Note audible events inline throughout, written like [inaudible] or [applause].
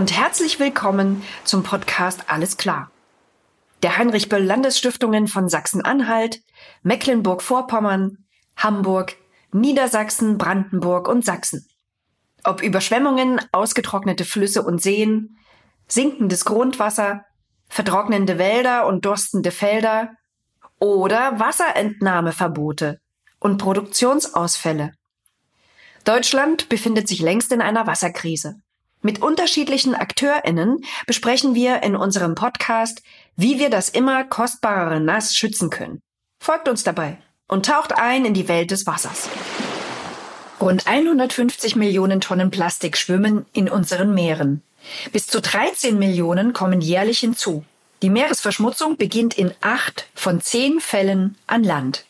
Und herzlich willkommen zum Podcast Alles klar. Der Heinrich Böll Landesstiftungen von Sachsen-Anhalt, Mecklenburg-Vorpommern, Hamburg, Niedersachsen, Brandenburg und Sachsen. Ob Überschwemmungen, ausgetrocknete Flüsse und Seen, sinkendes Grundwasser, vertrocknende Wälder und durstende Felder oder Wasserentnahmeverbote und Produktionsausfälle. Deutschland befindet sich längst in einer Wasserkrise. Mit unterschiedlichen AkteurInnen besprechen wir in unserem Podcast, wie wir das immer kostbarere Nass schützen können. Folgt uns dabei und taucht ein in die Welt des Wassers. Rund 150 Millionen Tonnen Plastik schwimmen in unseren Meeren. Bis zu 13 Millionen kommen jährlich hinzu. Die Meeresverschmutzung beginnt in acht von zehn Fällen an Land.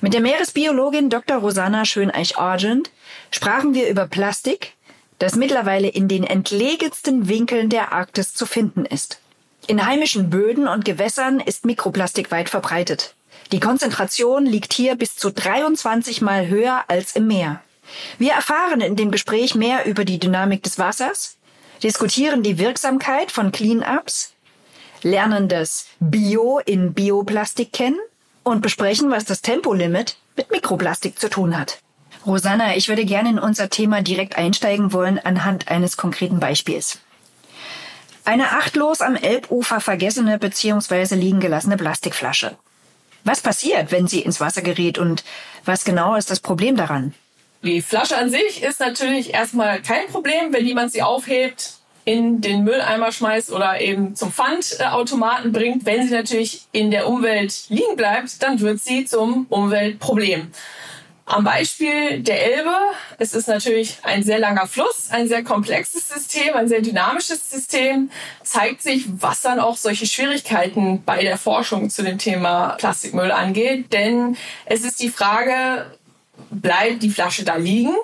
Mit der Meeresbiologin Dr. Rosanna Schöneich-Argent sprachen wir über Plastik, das mittlerweile in den entlegensten Winkeln der Arktis zu finden ist. In heimischen Böden und Gewässern ist Mikroplastik weit verbreitet. Die Konzentration liegt hier bis zu 23 Mal höher als im Meer. Wir erfahren in dem Gespräch mehr über die Dynamik des Wassers, diskutieren die Wirksamkeit von Clean-Ups, lernen das Bio in Bioplastik kennen und besprechen, was das Tempolimit mit Mikroplastik zu tun hat. Rosanna, ich würde gerne in unser Thema direkt einsteigen wollen anhand eines konkreten Beispiels. Eine achtlos am Elbufer vergessene bzw. liegen gelassene Plastikflasche. Was passiert, wenn sie ins Wasser gerät und was genau ist das Problem daran? Die Flasche an sich ist natürlich erstmal kein Problem, wenn jemand sie aufhebt, in den Mülleimer schmeißt oder eben zum Pfandautomaten bringt. Wenn sie natürlich in der Umwelt liegen bleibt, dann wird sie zum Umweltproblem. Am Beispiel der Elbe, es ist natürlich ein sehr langer Fluss, ein sehr komplexes System, ein sehr dynamisches System, zeigt sich, was dann auch solche Schwierigkeiten bei der Forschung zu dem Thema Plastikmüll angeht. Denn es ist die Frage, bleibt die Flasche da liegen?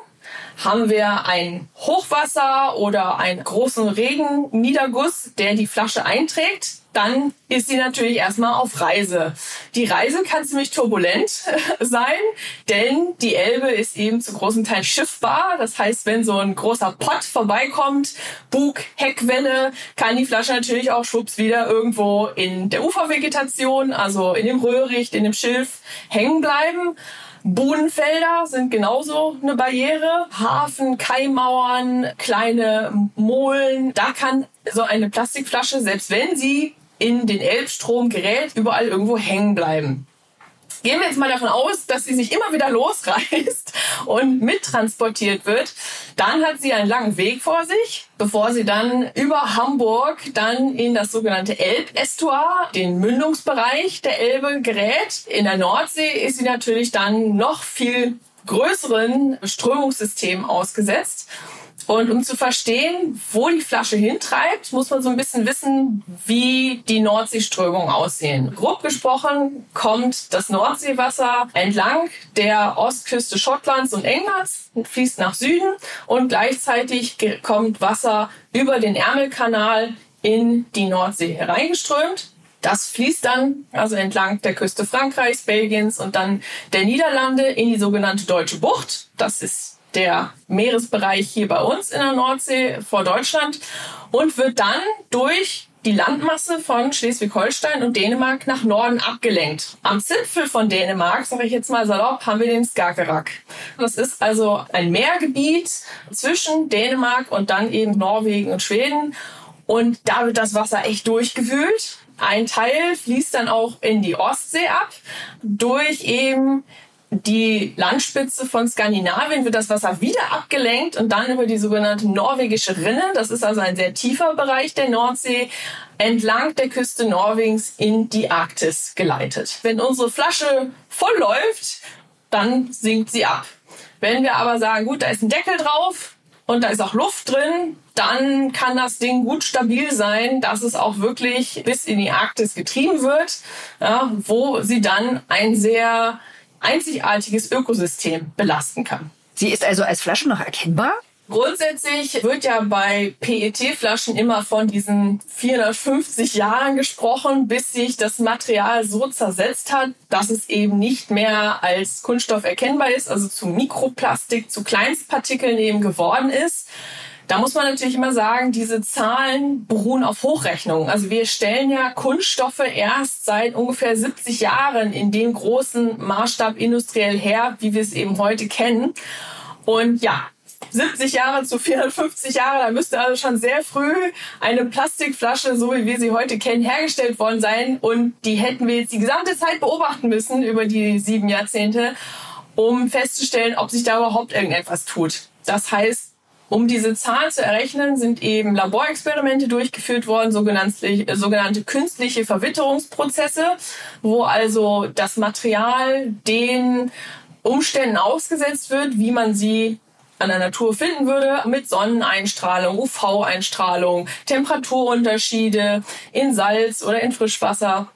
Haben wir ein Hochwasser oder einen großen Regenniederguss, der die Flasche einträgt? dann ist sie natürlich erstmal auf Reise. Die Reise kann ziemlich turbulent [laughs] sein, denn die Elbe ist eben zu großen Teilen schiffbar. Das heißt, wenn so ein großer Pott vorbeikommt, Bug, Heckwelle, kann die Flasche natürlich auch schwupps wieder irgendwo in der Ufervegetation, also in dem Röhricht, in dem Schilf hängen bleiben. Bodenfelder sind genauso eine Barriere. Hafen, Kaimauern, kleine Molen. Da kann so eine Plastikflasche, selbst wenn sie in den Elbstrom gerät, überall irgendwo hängen bleiben. Gehen wir jetzt mal davon aus, dass sie sich immer wieder losreißt und mittransportiert wird. Dann hat sie einen langen Weg vor sich, bevor sie dann über Hamburg dann in das sogenannte Elbestuar, den Mündungsbereich der Elbe gerät. In der Nordsee ist sie natürlich dann noch viel größeren Strömungssystemen ausgesetzt. Und um zu verstehen, wo die Flasche hintreibt, muss man so ein bisschen wissen, wie die Nordseeströmungen aussehen. Grob gesprochen kommt das Nordseewasser entlang der Ostküste Schottlands und Englands, fließt nach Süden und gleichzeitig kommt Wasser über den Ärmelkanal in die Nordsee hereingeströmt. Das fließt dann also entlang der Küste Frankreichs, Belgiens und dann der Niederlande in die sogenannte Deutsche Bucht. Das ist der Meeresbereich hier bei uns in der Nordsee vor Deutschland und wird dann durch die Landmasse von Schleswig-Holstein und Dänemark nach Norden abgelenkt. Am Zipfel von Dänemark, sage ich jetzt mal salopp, haben wir den Skagerrak. Das ist also ein Meergebiet zwischen Dänemark und dann eben Norwegen und Schweden. Und da wird das Wasser echt durchgewühlt. Ein Teil fließt dann auch in die Ostsee ab durch eben die Landspitze von Skandinavien wird das Wasser wieder abgelenkt und dann über die sogenannte norwegische Rinne, das ist also ein sehr tiefer Bereich der Nordsee, entlang der Küste Norwegens in die Arktis geleitet. Wenn unsere Flasche voll läuft, dann sinkt sie ab. Wenn wir aber sagen, gut, da ist ein Deckel drauf und da ist auch Luft drin, dann kann das Ding gut stabil sein, dass es auch wirklich bis in die Arktis getrieben wird, ja, wo sie dann ein sehr einzigartiges Ökosystem belasten kann. Sie ist also als Flasche noch erkennbar? Grundsätzlich wird ja bei PET-Flaschen immer von diesen 450 Jahren gesprochen, bis sich das Material so zersetzt hat, dass es eben nicht mehr als Kunststoff erkennbar ist, also zu Mikroplastik, zu Kleinstpartikeln eben geworden ist. Da muss man natürlich immer sagen, diese Zahlen beruhen auf Hochrechnungen. Also wir stellen ja Kunststoffe erst seit ungefähr 70 Jahren in dem großen Maßstab industriell her, wie wir es eben heute kennen. Und ja, 70 Jahre zu 450 Jahre, da müsste also schon sehr früh eine Plastikflasche, so wie wir sie heute kennen, hergestellt worden sein. Und die hätten wir jetzt die gesamte Zeit beobachten müssen über die sieben Jahrzehnte, um festzustellen, ob sich da überhaupt irgendetwas tut. Das heißt, um diese Zahl zu errechnen, sind eben Laborexperimente durchgeführt worden, sogenannte, künstliche Verwitterungsprozesse, wo also das Material den Umständen ausgesetzt wird, wie man sie an der Natur finden würde, mit Sonneneinstrahlung, UV-Einstrahlung, Temperaturunterschiede in Salz oder in Frischwasser.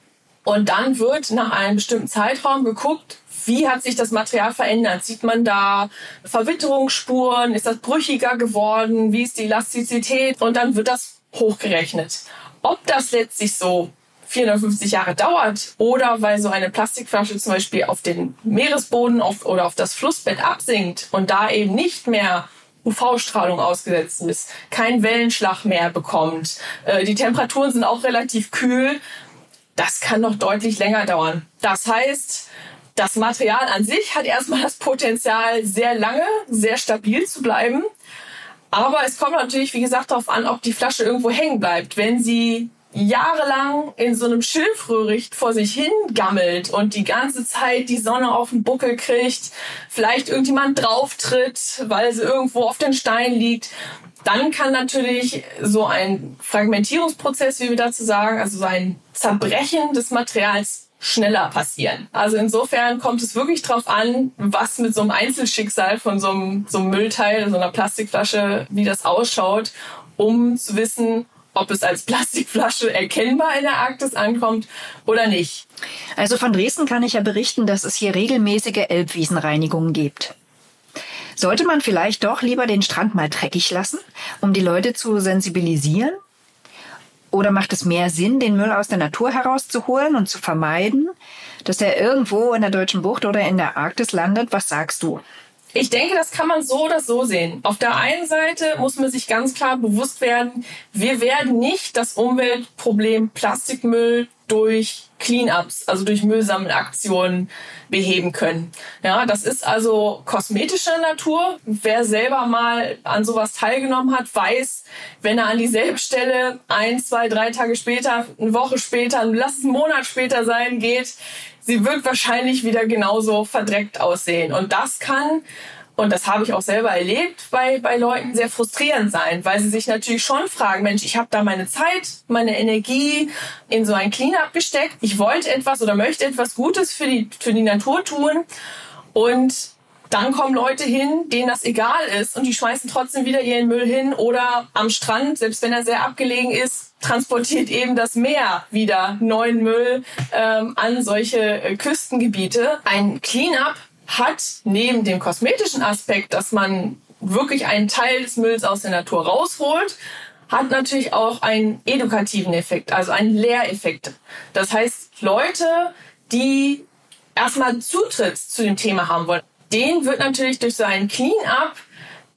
Und dann wird nach einem bestimmten Zeitraum geguckt, wie hat sich das Material verändert? Sieht man da Verwitterungsspuren? Ist das brüchiger geworden? Wie ist die Elastizität? Und dann wird das hochgerechnet. Ob das letztlich so 450 Jahre dauert oder weil so eine Plastikflasche zum Beispiel auf den Meeresboden auf, oder auf das Flussbett absinkt und da eben nicht mehr UV-Strahlung ausgesetzt ist, kein Wellenschlag mehr bekommt, äh, die Temperaturen sind auch relativ kühl, das kann noch deutlich länger dauern. Das heißt, das Material an sich hat erstmal das Potenzial, sehr lange, sehr stabil zu bleiben. Aber es kommt natürlich, wie gesagt, darauf an, ob die Flasche irgendwo hängen bleibt. Wenn sie jahrelang in so einem Schilfröhricht vor sich hin gammelt und die ganze Zeit die Sonne auf den Buckel kriegt, vielleicht irgendjemand drauftritt, weil sie irgendwo auf den Stein liegt, dann kann natürlich so ein Fragmentierungsprozess, wie wir dazu sagen, also so ein Zerbrechen des Materials schneller passieren. Also insofern kommt es wirklich drauf an, was mit so einem Einzelschicksal von so einem, so einem Müllteil, so einer Plastikflasche, wie das ausschaut, um zu wissen, ob es als Plastikflasche erkennbar in der Arktis ankommt oder nicht. Also von Dresden kann ich ja berichten, dass es hier regelmäßige Elbwiesenreinigungen gibt. Sollte man vielleicht doch lieber den Strand mal dreckig lassen, um die Leute zu sensibilisieren? Oder macht es mehr Sinn, den Müll aus der Natur herauszuholen und zu vermeiden, dass er irgendwo in der deutschen Bucht oder in der Arktis landet? Was sagst du? Ich denke, das kann man so oder so sehen. Auf der einen Seite muss man sich ganz klar bewusst werden, wir werden nicht das Umweltproblem Plastikmüll durch Cleanups, also durch Müllsammelaktionen beheben können. Ja, das ist also kosmetische Natur. Wer selber mal an sowas teilgenommen hat, weiß, wenn er an dieselbe Stelle ein, zwei, drei Tage später, eine Woche später, lass es einen Monat später sein, geht, sie wird wahrscheinlich wieder genauso verdreckt aussehen. Und das kann und das habe ich auch selber erlebt bei, bei Leuten, sehr frustrierend sein, weil sie sich natürlich schon fragen, Mensch, ich habe da meine Zeit, meine Energie in so ein Cleanup gesteckt. Ich wollte etwas oder möchte etwas Gutes für die, für die Natur tun. Und dann kommen Leute hin, denen das egal ist und die schmeißen trotzdem wieder ihren Müll hin oder am Strand, selbst wenn er sehr abgelegen ist, transportiert eben das Meer wieder neuen Müll ähm, an solche äh, Küstengebiete. Ein Cleanup hat neben dem kosmetischen Aspekt, dass man wirklich einen Teil des Mülls aus der Natur rausholt, hat natürlich auch einen edukativen Effekt, also einen Lehreffekt. Das heißt, Leute, die erstmal Zutritt zu dem Thema haben wollen, denen wird natürlich durch so einen Clean-up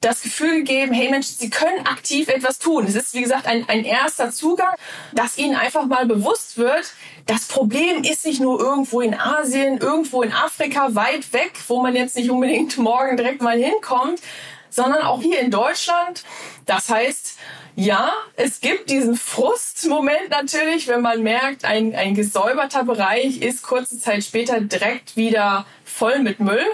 das Gefühl gegeben, hey Mensch, sie können aktiv etwas tun. Es ist, wie gesagt, ein, ein erster Zugang, dass ihnen einfach mal bewusst wird, das Problem ist nicht nur irgendwo in Asien, irgendwo in Afrika, weit weg, wo man jetzt nicht unbedingt morgen direkt mal hinkommt, sondern auch hier in Deutschland. Das heißt, ja, es gibt diesen Frustmoment natürlich, wenn man merkt, ein, ein gesäuberter Bereich ist kurze Zeit später direkt wieder voll mit Müll.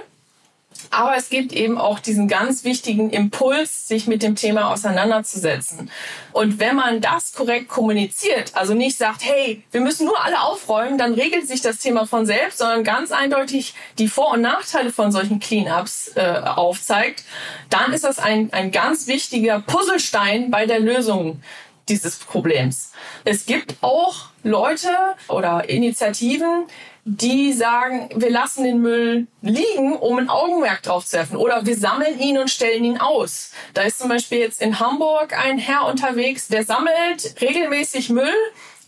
Aber es gibt eben auch diesen ganz wichtigen Impuls, sich mit dem Thema auseinanderzusetzen. Und wenn man das korrekt kommuniziert, also nicht sagt, hey, wir müssen nur alle aufräumen, dann regelt sich das Thema von selbst, sondern ganz eindeutig die Vor- und Nachteile von solchen Cleanups äh, aufzeigt, dann ist das ein, ein ganz wichtiger Puzzlestein bei der Lösung dieses Problems. Es gibt auch Leute oder Initiativen, die sagen, wir lassen den Müll liegen, um ein Augenmerk drauf zu werfen. Oder wir sammeln ihn und stellen ihn aus. Da ist zum Beispiel jetzt in Hamburg ein Herr unterwegs, der sammelt regelmäßig Müll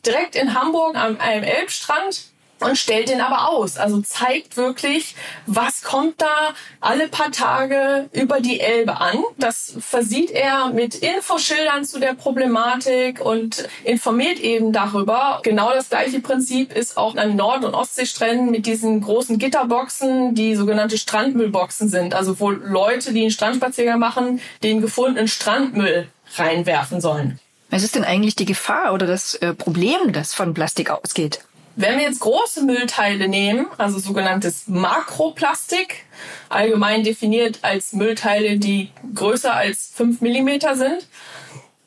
direkt in Hamburg am einem Elbstrand und stellt den aber aus. Also zeigt wirklich, was kommt da alle paar Tage über die Elbe an. Das versieht er mit Infoschildern zu der Problematik und informiert eben darüber. Genau das gleiche Prinzip ist auch an Nord- und Ostseestränden mit diesen großen Gitterboxen, die sogenannte Strandmüllboxen sind. Also wo Leute, die einen Strandspaziergang machen, den gefundenen Strandmüll reinwerfen sollen. Was ist denn eigentlich die Gefahr oder das äh, Problem, das von Plastik ausgeht? Wenn wir jetzt große Müllteile nehmen, also sogenanntes Makroplastik, allgemein definiert als Müllteile, die größer als 5 Millimeter sind,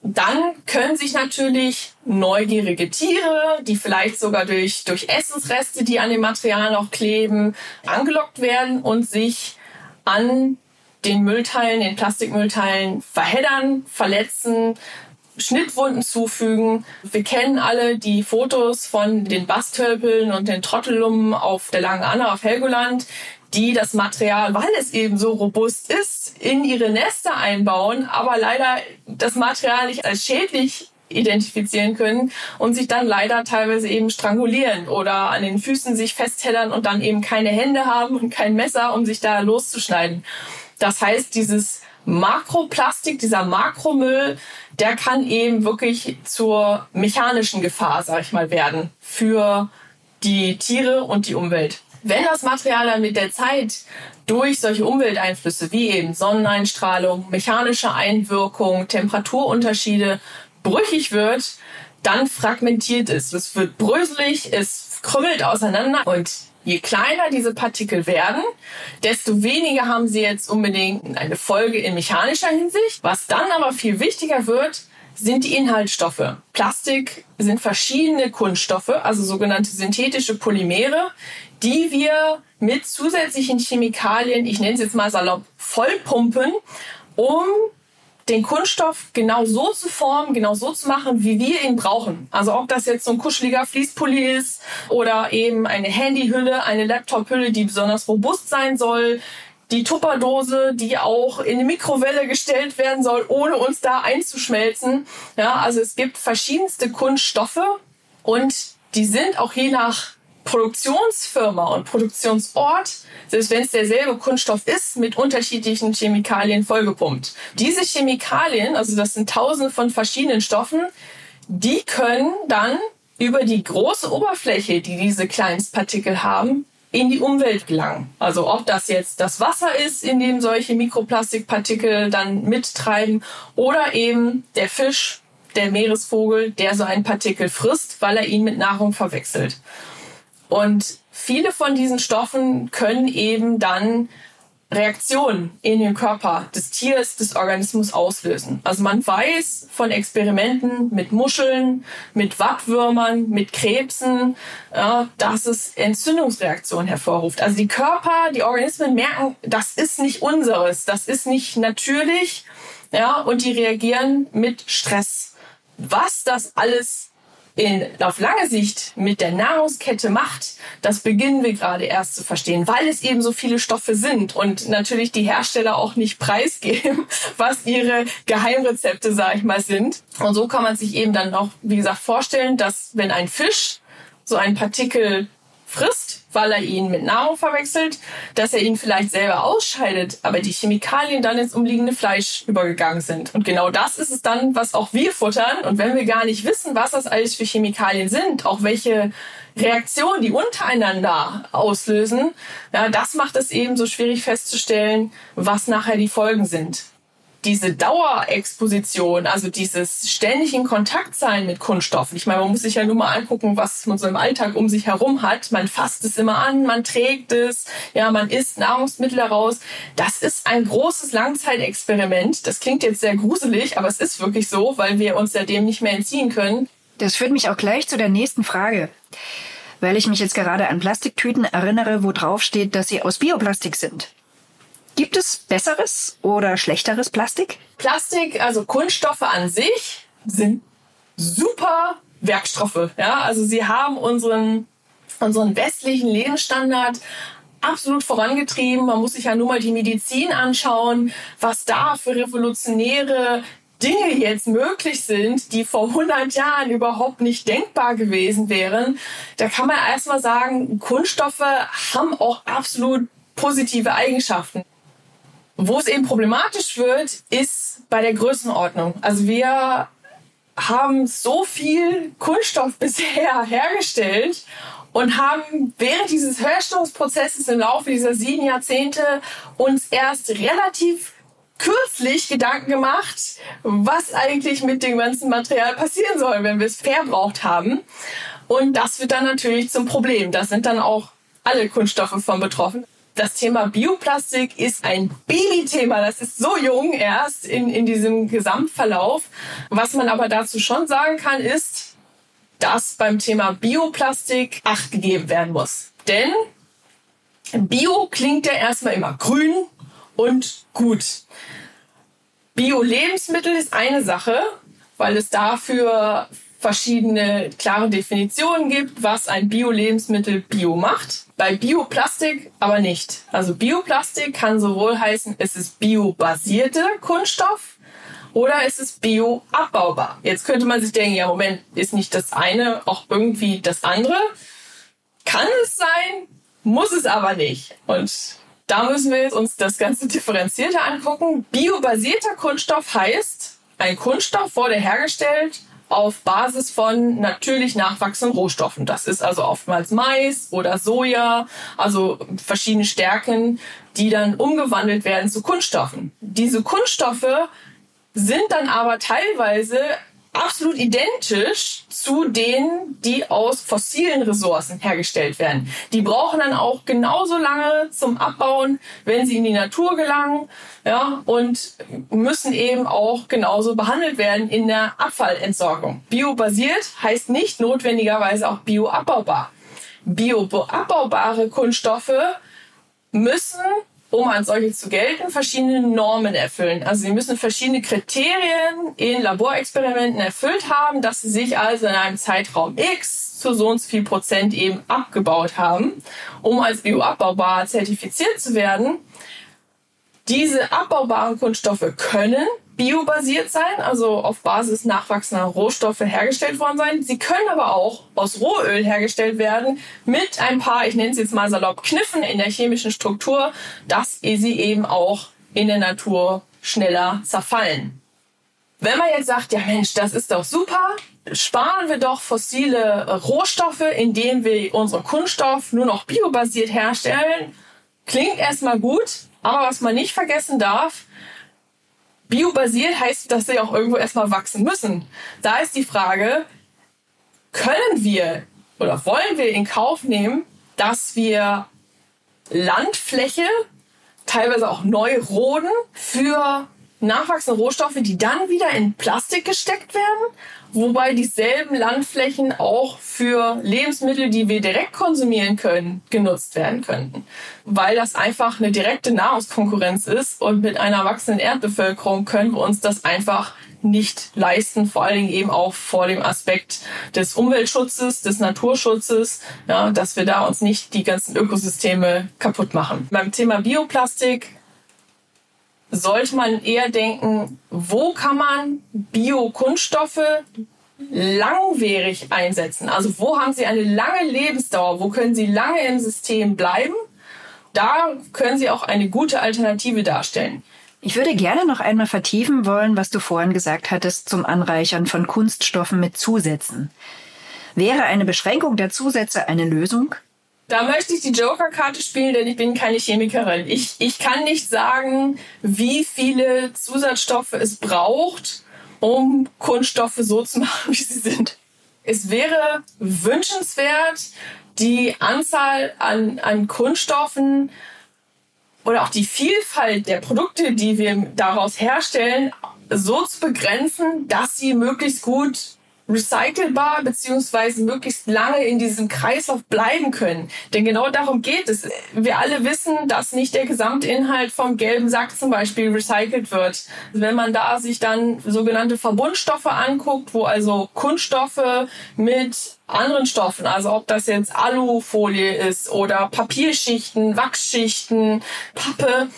dann können sich natürlich neugierige Tiere, die vielleicht sogar durch, durch Essensreste, die an dem Material noch kleben, angelockt werden und sich an den Müllteilen, den Plastikmüllteilen verheddern, verletzen, Schnittwunden zufügen. Wir kennen alle die Fotos von den Bastölpeln und den Trottellummen auf der Langen Anna auf Helgoland, die das Material, weil es eben so robust ist, in ihre Nester einbauen, aber leider das Material nicht als schädlich identifizieren können und sich dann leider teilweise eben strangulieren oder an den Füßen sich festheddern und dann eben keine Hände haben und kein Messer, um sich da loszuschneiden. Das heißt, dieses Makroplastik, dieser Makromüll, der kann eben wirklich zur mechanischen Gefahr, sag ich mal, werden für die Tiere und die Umwelt. Wenn das Material dann mit der Zeit durch solche Umwelteinflüsse wie eben Sonneneinstrahlung, mechanische Einwirkung, Temperaturunterschiede brüchig wird, dann fragmentiert es. Es wird bröselig, es krümmelt auseinander und Je kleiner diese Partikel werden, desto weniger haben sie jetzt unbedingt eine Folge in mechanischer Hinsicht. Was dann aber viel wichtiger wird, sind die Inhaltsstoffe. Plastik sind verschiedene Kunststoffe, also sogenannte synthetische Polymere, die wir mit zusätzlichen Chemikalien, ich nenne es jetzt mal salopp, vollpumpen, um den Kunststoff genau so zu formen, genau so zu machen, wie wir ihn brauchen. Also ob das jetzt so ein kuscheliger Fließpulli ist oder eben eine Handyhülle, eine Laptophülle, die besonders robust sein soll, die Tupperdose, die auch in die Mikrowelle gestellt werden soll, ohne uns da einzuschmelzen. Ja, also es gibt verschiedenste Kunststoffe und die sind auch je nach Produktionsfirma und Produktionsort, selbst wenn es derselbe Kunststoff ist, mit unterschiedlichen Chemikalien vollgepumpt. Diese Chemikalien, also das sind tausende von verschiedenen Stoffen, die können dann über die große Oberfläche, die diese Kleinstpartikel haben, in die Umwelt gelangen. Also ob das jetzt das Wasser ist, in dem solche Mikroplastikpartikel dann mittreiben oder eben der Fisch, der Meeresvogel, der so einen Partikel frisst, weil er ihn mit Nahrung verwechselt. Und viele von diesen Stoffen können eben dann Reaktionen in den Körper des Tiers, des Organismus auslösen. Also man weiß von Experimenten mit Muscheln, mit Wattwürmern, mit Krebsen, dass es Entzündungsreaktionen hervorruft. Also die Körper, die Organismen merken, das ist nicht unseres, das ist nicht natürlich, ja, und die reagieren mit Stress. Was das alles in, auf lange Sicht mit der Nahrungskette macht, das beginnen wir gerade erst zu verstehen, weil es eben so viele Stoffe sind und natürlich die Hersteller auch nicht preisgeben, [laughs] was ihre Geheimrezepte, sag ich mal, sind. Und so kann man sich eben dann auch, wie gesagt, vorstellen, dass wenn ein Fisch so ein Partikel frisst, weil er ihn mit Nahrung verwechselt, dass er ihn vielleicht selber ausscheidet, aber die Chemikalien dann ins umliegende Fleisch übergegangen sind. Und genau das ist es dann, was auch wir futtern. Und wenn wir gar nicht wissen, was das alles für Chemikalien sind, auch welche Reaktionen die untereinander auslösen, ja, das macht es eben so schwierig festzustellen, was nachher die Folgen sind diese Dauerexposition, also dieses ständig in Kontakt sein mit Kunststoffen. Ich meine, man muss sich ja nur mal angucken, was man so im Alltag um sich herum hat. Man fasst es immer an, man trägt es, ja, man isst Nahrungsmittel daraus. Das ist ein großes Langzeitexperiment. Das klingt jetzt sehr gruselig, aber es ist wirklich so, weil wir uns ja dem nicht mehr entziehen können. Das führt mich auch gleich zu der nächsten Frage. Weil ich mich jetzt gerade an Plastiktüten erinnere, wo drauf steht, dass sie aus Bioplastik sind. Gibt es besseres oder schlechteres Plastik? Plastik, also Kunststoffe an sich, sind super Werkstoffe. Ja, also sie haben unseren, unseren westlichen Lebensstandard absolut vorangetrieben. Man muss sich ja nur mal die Medizin anschauen, was da für revolutionäre Dinge jetzt möglich sind, die vor 100 Jahren überhaupt nicht denkbar gewesen wären, da kann man erstmal sagen, Kunststoffe haben auch absolut positive Eigenschaften. Wo es eben problematisch wird, ist bei der Größenordnung. Also wir haben so viel Kunststoff [laughs] bisher hergestellt und haben während dieses Herstellungsprozesses im Laufe dieser sieben Jahrzehnte uns erst relativ kürzlich Gedanken gemacht, was eigentlich mit dem ganzen Material passieren soll, wenn wir es verbraucht haben. Und das wird dann natürlich zum Problem. Da sind dann auch alle Kunststoffe von betroffen. Das Thema Bioplastik ist ein Babythema. Das ist so jung erst in, in diesem Gesamtverlauf. Was man aber dazu schon sagen kann, ist, dass beim Thema Bioplastik Acht gegeben werden muss. Denn Bio klingt ja erstmal immer grün und gut. Bio-Lebensmittel ist eine Sache, weil es dafür verschiedene klare Definitionen gibt, was ein Bio-Lebensmittel bio macht. Bei Bioplastik aber nicht. Also Bioplastik kann sowohl heißen, es ist biobasierte Kunststoff oder es ist bioabbaubar. Jetzt könnte man sich denken, ja Moment, ist nicht das eine auch irgendwie das andere? Kann es sein, muss es aber nicht. Und da müssen wir jetzt uns das Ganze [laughs] differenzierter angucken. Biobasierter Kunststoff heißt, ein Kunststoff wurde hergestellt auf Basis von natürlich nachwachsenden Rohstoffen. Das ist also oftmals Mais oder Soja, also verschiedene Stärken, die dann umgewandelt werden zu Kunststoffen. Diese Kunststoffe sind dann aber teilweise absolut identisch zu denen, die aus fossilen Ressourcen hergestellt werden. Die brauchen dann auch genauso lange zum Abbauen, wenn sie in die Natur gelangen, ja, und müssen eben auch genauso behandelt werden in der Abfallentsorgung. Biobasiert heißt nicht notwendigerweise auch bioabbaubar. Bioabbaubare Kunststoffe müssen um als solche zu gelten, verschiedene Normen erfüllen. Also sie müssen verschiedene Kriterien in Laborexperimenten erfüllt haben, dass sie sich also in einem Zeitraum X zu so und so viel Prozent eben abgebaut haben, um als bioabbaubar zertifiziert zu werden. Diese abbaubaren Kunststoffe können biobasiert sein, also auf Basis nachwachsender Rohstoffe hergestellt worden sein. Sie können aber auch aus Rohöl hergestellt werden mit ein paar, ich nenne es jetzt mal salopp, Kniffen in der chemischen Struktur, dass sie eben auch in der Natur schneller zerfallen. Wenn man jetzt sagt, ja Mensch, das ist doch super, sparen wir doch fossile Rohstoffe, indem wir unseren Kunststoff nur noch biobasiert herstellen, klingt erstmal gut, aber was man nicht vergessen darf, biobasiert heißt, dass sie auch irgendwo erstmal wachsen müssen. Da ist die Frage, können wir oder wollen wir in Kauf nehmen, dass wir Landfläche, teilweise auch neu roden für nachwachsende Rohstoffe, die dann wieder in Plastik gesteckt werden? wobei dieselben Landflächen auch für Lebensmittel, die wir direkt konsumieren können, genutzt werden könnten. Weil das einfach eine direkte Nahrungskonkurrenz ist und mit einer wachsenden Erdbevölkerung können wir uns das einfach nicht leisten, vor allen Dingen eben auch vor dem Aspekt des Umweltschutzes, des Naturschutzes, ja, dass wir da uns nicht die ganzen Ökosysteme kaputt machen. Beim Thema Bioplastik sollte man eher denken, wo kann man Biokunststoffe langwierig einsetzen? Also wo haben sie eine lange Lebensdauer? Wo können sie lange im System bleiben? Da können sie auch eine gute Alternative darstellen. Ich würde gerne noch einmal vertiefen wollen, was du vorhin gesagt hattest zum Anreichern von Kunststoffen mit Zusätzen. Wäre eine Beschränkung der Zusätze eine Lösung? Da möchte ich die Joker-Karte spielen, denn ich bin keine Chemikerin. Ich, ich kann nicht sagen, wie viele Zusatzstoffe es braucht, um Kunststoffe so zu [laughs] machen, wie sie sind. Es wäre wünschenswert, die Anzahl an, an Kunststoffen oder auch die Vielfalt der Produkte, die wir daraus herstellen, so zu begrenzen, dass sie möglichst gut recycelbar beziehungsweise möglichst lange in diesem Kreislauf bleiben können. Denn genau darum geht es. Wir alle wissen, dass nicht der Gesamtinhalt vom gelben Sack zum Beispiel recycelt wird. Wenn man da sich dann sogenannte Verbundstoffe anguckt, wo also Kunststoffe mit anderen Stoffen, also ob das jetzt Alufolie ist oder Papierschichten, Wachsschichten, Pappe,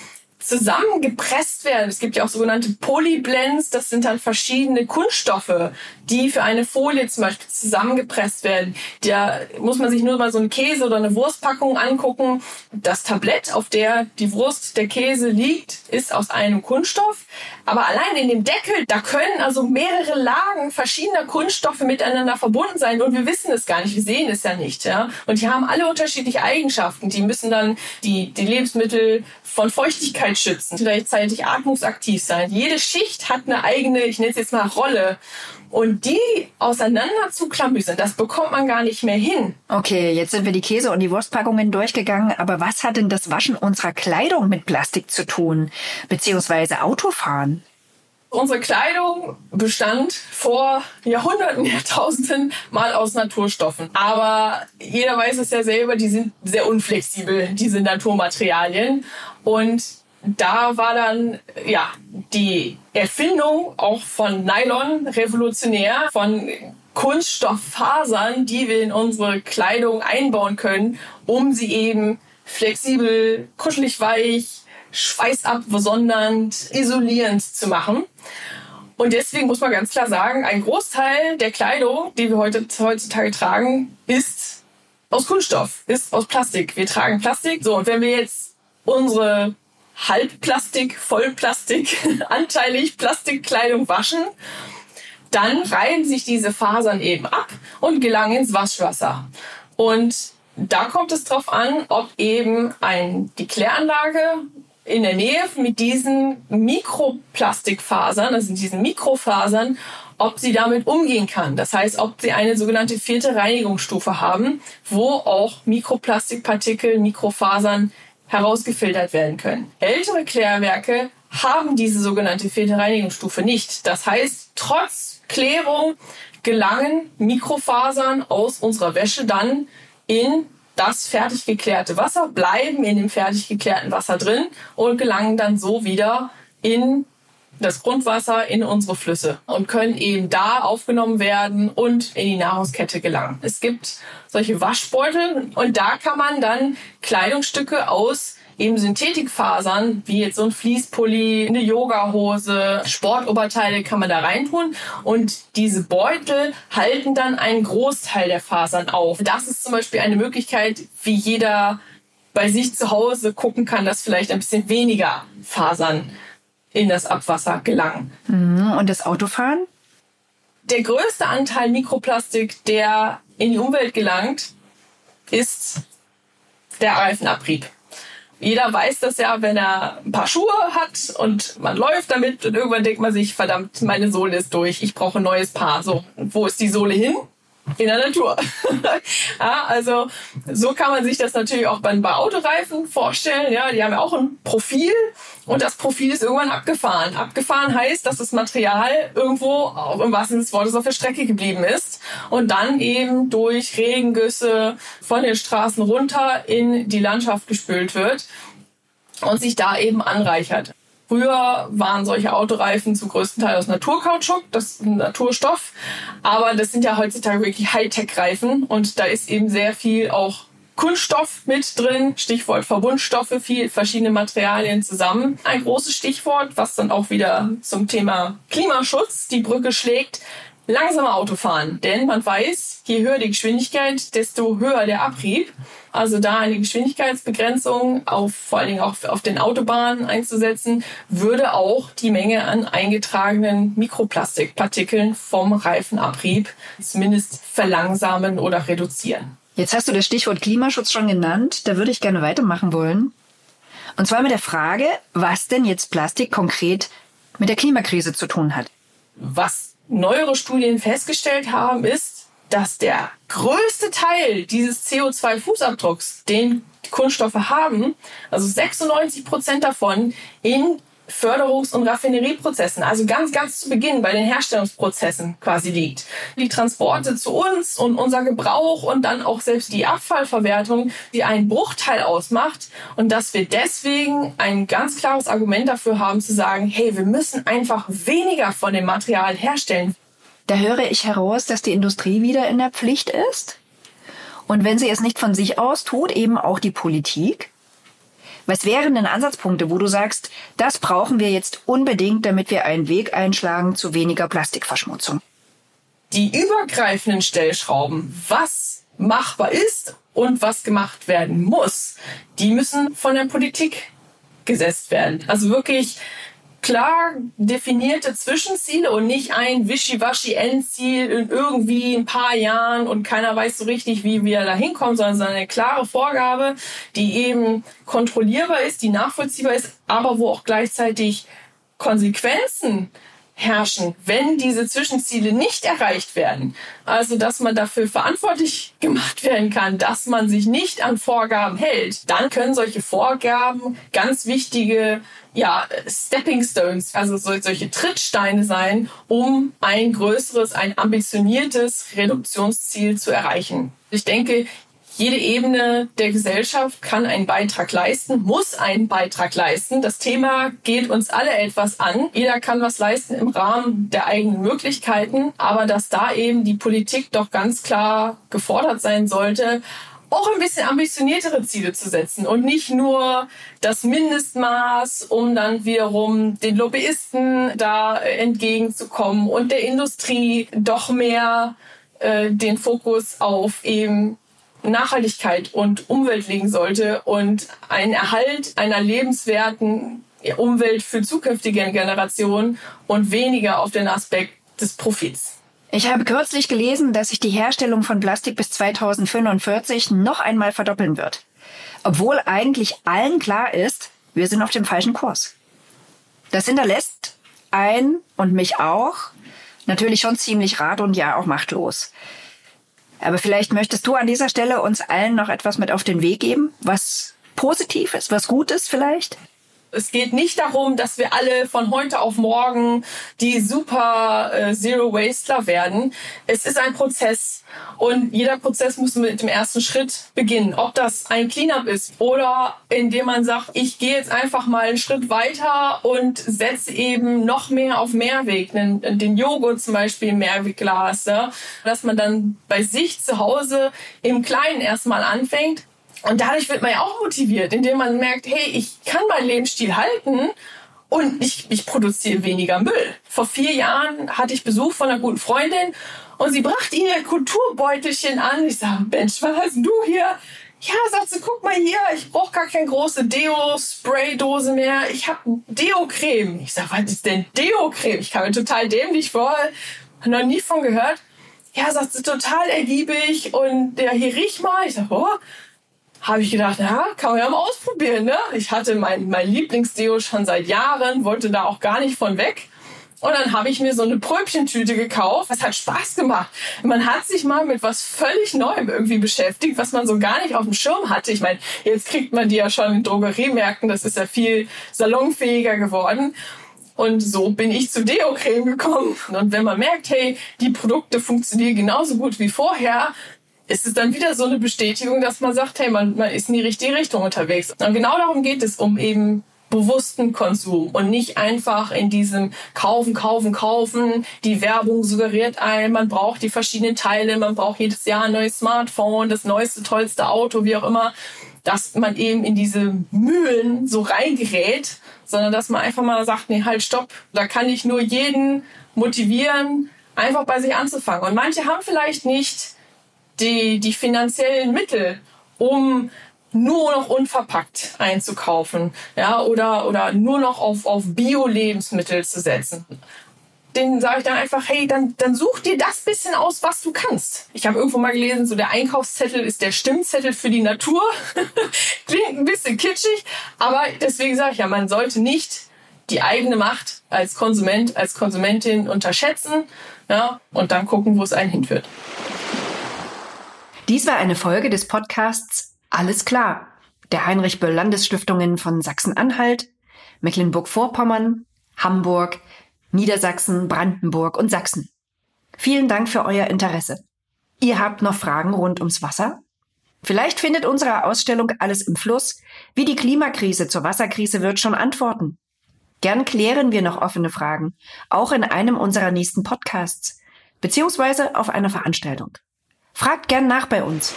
zusammengepresst werden. Es gibt ja auch sogenannte Polyblends, das sind dann verschiedene Kunststoffe, die für eine Folie zum Beispiel zusammengepresst werden. Da muss man sich nur mal so einen Käse oder eine Wurstpackung angucken. Das Tablett, auf der die Wurst, der Käse liegt, ist aus einem Kunststoff. Aber allein in dem Deckel, da können also mehrere Lagen verschiedener Kunststoffe miteinander verbunden sein und wir wissen es gar nicht, wir sehen es ja nicht. Ja? Und die haben alle unterschiedliche Eigenschaften. Die müssen dann die, die Lebensmittel von Feuchtigkeit schützen, gleichzeitig atmungsaktiv sein. Jede Schicht hat eine eigene, ich nenne es jetzt mal Rolle. Und die auseinander zu klamüsern, das bekommt man gar nicht mehr hin. Okay, jetzt sind wir die Käse- und die Wurstpackungen durchgegangen, aber was hat denn das Waschen unserer Kleidung mit Plastik zu tun? Beziehungsweise Autofahren? Unsere Kleidung bestand vor Jahrhunderten, Jahrtausenden mal aus Naturstoffen. Aber jeder weiß es ja selber, die sind sehr unflexibel, diese Naturmaterialien. Und da war dann ja die Erfindung auch von Nylon revolutionär, von Kunststofffasern, die wir in unsere Kleidung einbauen können, um sie eben flexibel, kuschelig weich, schweißabsondernd, isolierend zu machen. Und deswegen muss man ganz klar sagen, ein Großteil der Kleidung, die wir heute, heutzutage tragen, ist aus Kunststoff, ist aus Plastik. Wir tragen Plastik. So, und wenn wir jetzt unsere Halbplastik, Vollplastik, [laughs] anteilig Plastikkleidung waschen, dann reihen sich diese Fasern eben ab und gelangen ins Waschwasser. Und da kommt es darauf an, ob eben ein, die Kläranlage in der Nähe mit diesen Mikroplastikfasern, also diesen Mikrofasern, ob sie damit umgehen kann. Das heißt, ob sie eine sogenannte vierte Reinigungsstufe haben, wo auch Mikroplastikpartikel, Mikrofasern herausgefiltert werden können. Ältere Klärwerke haben diese sogenannte vierte Reinigungsstufe nicht. Das heißt, trotz Klärung gelangen Mikrofasern aus unserer Wäsche dann in das fertig geklärte Wasser, bleiben in dem fertig geklärten Wasser drin und gelangen dann so wieder in das Grundwasser in unsere Flüsse und können eben da aufgenommen werden und in die Nahrungskette gelangen. Es gibt solche Waschbeutel und da kann man dann Kleidungsstücke aus eben Synthetikfasern, wie jetzt so ein Fließpulli, eine Yogahose, Sportoberteile kann man da reintun und diese Beutel halten dann einen Großteil der Fasern auf. Das ist zum Beispiel eine Möglichkeit, wie jeder bei sich zu Hause gucken kann, dass vielleicht ein bisschen weniger Fasern in das Abwasser gelangen. Mhm. Und das Autofahren? Der größte Anteil Mikroplastik, der in die Umwelt gelangt, ist der Reifenabrieb. Jeder weiß das ja, wenn er ein paar Schuhe hat und man läuft damit und irgendwann denkt man sich, verdammt, meine Sohle ist durch, ich brauche ein neues Paar. So, wo ist die Sohle hin? In der Natur. [laughs] ja, also so kann man sich das natürlich auch bei, bei Autoreifen vorstellen. Ja, die haben ja auch ein Profil und das Profil ist irgendwann abgefahren. Abgefahren heißt, dass das Material irgendwo, auch im wahrsten Sinne des Wortes, auf der Strecke geblieben ist und dann eben durch Regengüsse von den Straßen runter in die Landschaft gespült wird und sich da eben anreichert. Früher waren solche Autoreifen zum größten Teil aus Naturkautschuk, das ist ein Naturstoff. Aber das sind ja heutzutage wirklich Hightech-Reifen und da ist eben sehr viel auch Kunststoff mit drin, Stichwort Verbundstoffe, viel verschiedene Materialien zusammen. Ein großes Stichwort, was dann auch wieder zum Thema Klimaschutz die Brücke schlägt, langsamer Autofahren. Denn man weiß, je höher die Geschwindigkeit, desto höher der Abrieb. Also da eine Geschwindigkeitsbegrenzung auf vor allen Dingen auch auf den Autobahnen einzusetzen, würde auch die Menge an eingetragenen Mikroplastikpartikeln vom Reifenabrieb zumindest verlangsamen oder reduzieren. Jetzt hast du das Stichwort Klimaschutz schon genannt. Da würde ich gerne weitermachen wollen. Und zwar mit der Frage, was denn jetzt Plastik konkret mit der Klimakrise zu tun hat. Was neuere Studien festgestellt haben, ist, dass der größte Teil dieses CO2-Fußabdrucks, den Kunststoffe haben, also 96 Prozent davon, in Förderungs- und Raffinerieprozessen, also ganz, ganz zu Beginn bei den Herstellungsprozessen quasi liegt. Die Transporte zu uns und unser Gebrauch und dann auch selbst die Abfallverwertung, die einen Bruchteil ausmacht und dass wir deswegen ein ganz klares Argument dafür haben zu sagen, hey, wir müssen einfach weniger von dem Material herstellen. Da höre ich heraus, dass die Industrie wieder in der Pflicht ist. Und wenn sie es nicht von sich aus tut, eben auch die Politik. Was wären denn Ansatzpunkte, wo du sagst, das brauchen wir jetzt unbedingt, damit wir einen Weg einschlagen zu weniger Plastikverschmutzung? Die übergreifenden Stellschrauben, was machbar ist und was gemacht werden muss, die müssen von der Politik gesetzt werden. Also wirklich klar definierte Zwischenziele und nicht ein wischiwaschi Endziel in irgendwie ein paar Jahren und keiner weiß so richtig, wie wir da hinkommen, sondern eine klare Vorgabe, die eben kontrollierbar ist, die nachvollziehbar ist, aber wo auch gleichzeitig Konsequenzen herrschen, wenn diese Zwischenziele nicht erreicht werden. Also, dass man dafür verantwortlich gemacht werden kann, dass man sich nicht an Vorgaben hält. Dann können solche Vorgaben ganz wichtige ja, Stepping Stones, also solche Trittsteine sein, um ein größeres, ein ambitioniertes Reduktionsziel zu erreichen. Ich denke, jede Ebene der Gesellschaft kann einen Beitrag leisten, muss einen Beitrag leisten. Das Thema geht uns alle etwas an. Jeder kann was leisten im Rahmen der eigenen Möglichkeiten, aber dass da eben die Politik doch ganz klar gefordert sein sollte, auch ein bisschen ambitioniertere Ziele zu setzen und nicht nur das Mindestmaß, um dann wiederum den Lobbyisten da entgegenzukommen und der Industrie doch mehr äh, den Fokus auf eben Nachhaltigkeit und Umwelt legen sollte und einen Erhalt einer lebenswerten Umwelt für zukünftige Generationen und weniger auf den Aspekt des Profits. Ich habe kürzlich gelesen, dass sich die Herstellung von Plastik bis 2045 noch einmal verdoppeln wird. Obwohl eigentlich allen klar ist, wir sind auf dem falschen Kurs. Das hinterlässt ein und mich auch natürlich schon ziemlich rat und ja auch machtlos. Aber vielleicht möchtest du an dieser Stelle uns allen noch etwas mit auf den Weg geben, was positiv ist, was gut ist vielleicht? Es geht nicht darum, dass wir alle von heute auf morgen die super äh, Zero Wasteler werden. Es ist ein Prozess und jeder Prozess muss mit dem ersten Schritt beginnen. Ob das ein Cleanup ist oder indem man sagt, ich gehe jetzt einfach mal einen Schritt weiter und setze eben noch mehr auf Mehrweg, den, den Joghurt zum Beispiel im Mehrwegglas, ja? dass man dann bei sich zu Hause im Kleinen erstmal anfängt und dadurch wird man ja auch motiviert, indem man merkt, hey, ich kann meinen Lebensstil halten und ich, ich produziere weniger Müll. Vor vier Jahren hatte ich Besuch von einer guten Freundin und sie brachte ihr Kulturbeutelchen an. Ich sage, Mensch, was hast du hier? Ja, sagt sie, guck mal hier, ich brauche gar keine große Deo-Spray-Dose mehr. Ich habe Deo-Creme. Ich sage, was ist denn Deo-Creme? Ich kam mir total dämlich vor, noch nie von gehört. Ja, sagt sie, total ergiebig und der hier riech mal. Ich sage, oh, habe ich gedacht, ja, kann man ja mal ausprobieren. Ne? Ich hatte mein, mein Lieblingsdeo schon seit Jahren, wollte da auch gar nicht von weg. Und dann habe ich mir so eine Pröbchentüte gekauft. Das hat Spaß gemacht. Man hat sich mal mit was völlig Neuem irgendwie beschäftigt, was man so gar nicht auf dem Schirm hatte. Ich meine, jetzt kriegt man die ja schon in Drogeriemärkten. Das ist ja viel salonfähiger geworden. Und so bin ich zu Deo-Creme gekommen. Und wenn man merkt, hey, die Produkte funktionieren genauso gut wie vorher, ist es dann wieder so eine Bestätigung, dass man sagt, hey, man, man ist in die richtige Richtung unterwegs. Und genau darum geht es, um eben bewussten Konsum und nicht einfach in diesem Kaufen, Kaufen, Kaufen. Die Werbung suggeriert ein, man braucht die verschiedenen Teile, man braucht jedes Jahr ein neues Smartphone, das neueste, tollste Auto, wie auch immer, dass man eben in diese Mühlen so reingerät, sondern dass man einfach mal sagt, nee, halt, stopp, da kann ich nur jeden motivieren, einfach bei sich anzufangen. Und manche haben vielleicht nicht die, die finanziellen Mittel, um nur noch unverpackt einzukaufen, ja, oder, oder nur noch auf, auf Bio-Lebensmittel zu setzen. Den sage ich dann einfach, hey, dann, dann such dir das bisschen aus, was du kannst. Ich habe irgendwo mal gelesen, so der Einkaufszettel ist der Stimmzettel für die Natur. [laughs] Klingt ein bisschen kitschig, aber deswegen sage ich ja, man sollte nicht die eigene Macht als Konsument, als Konsumentin unterschätzen, ja, und dann gucken, wo es einen hinführt. Dies war eine Folge des Podcasts Alles klar, der Heinrich Böll Landesstiftungen von Sachsen-Anhalt, Mecklenburg-Vorpommern, Hamburg, Niedersachsen, Brandenburg und Sachsen. Vielen Dank für euer Interesse. Ihr habt noch Fragen rund ums Wasser? Vielleicht findet unsere Ausstellung Alles im Fluss, wie die Klimakrise zur Wasserkrise wird, schon Antworten. Gern klären wir noch offene Fragen, auch in einem unserer nächsten Podcasts, beziehungsweise auf einer Veranstaltung. Fragt gern nach bei uns.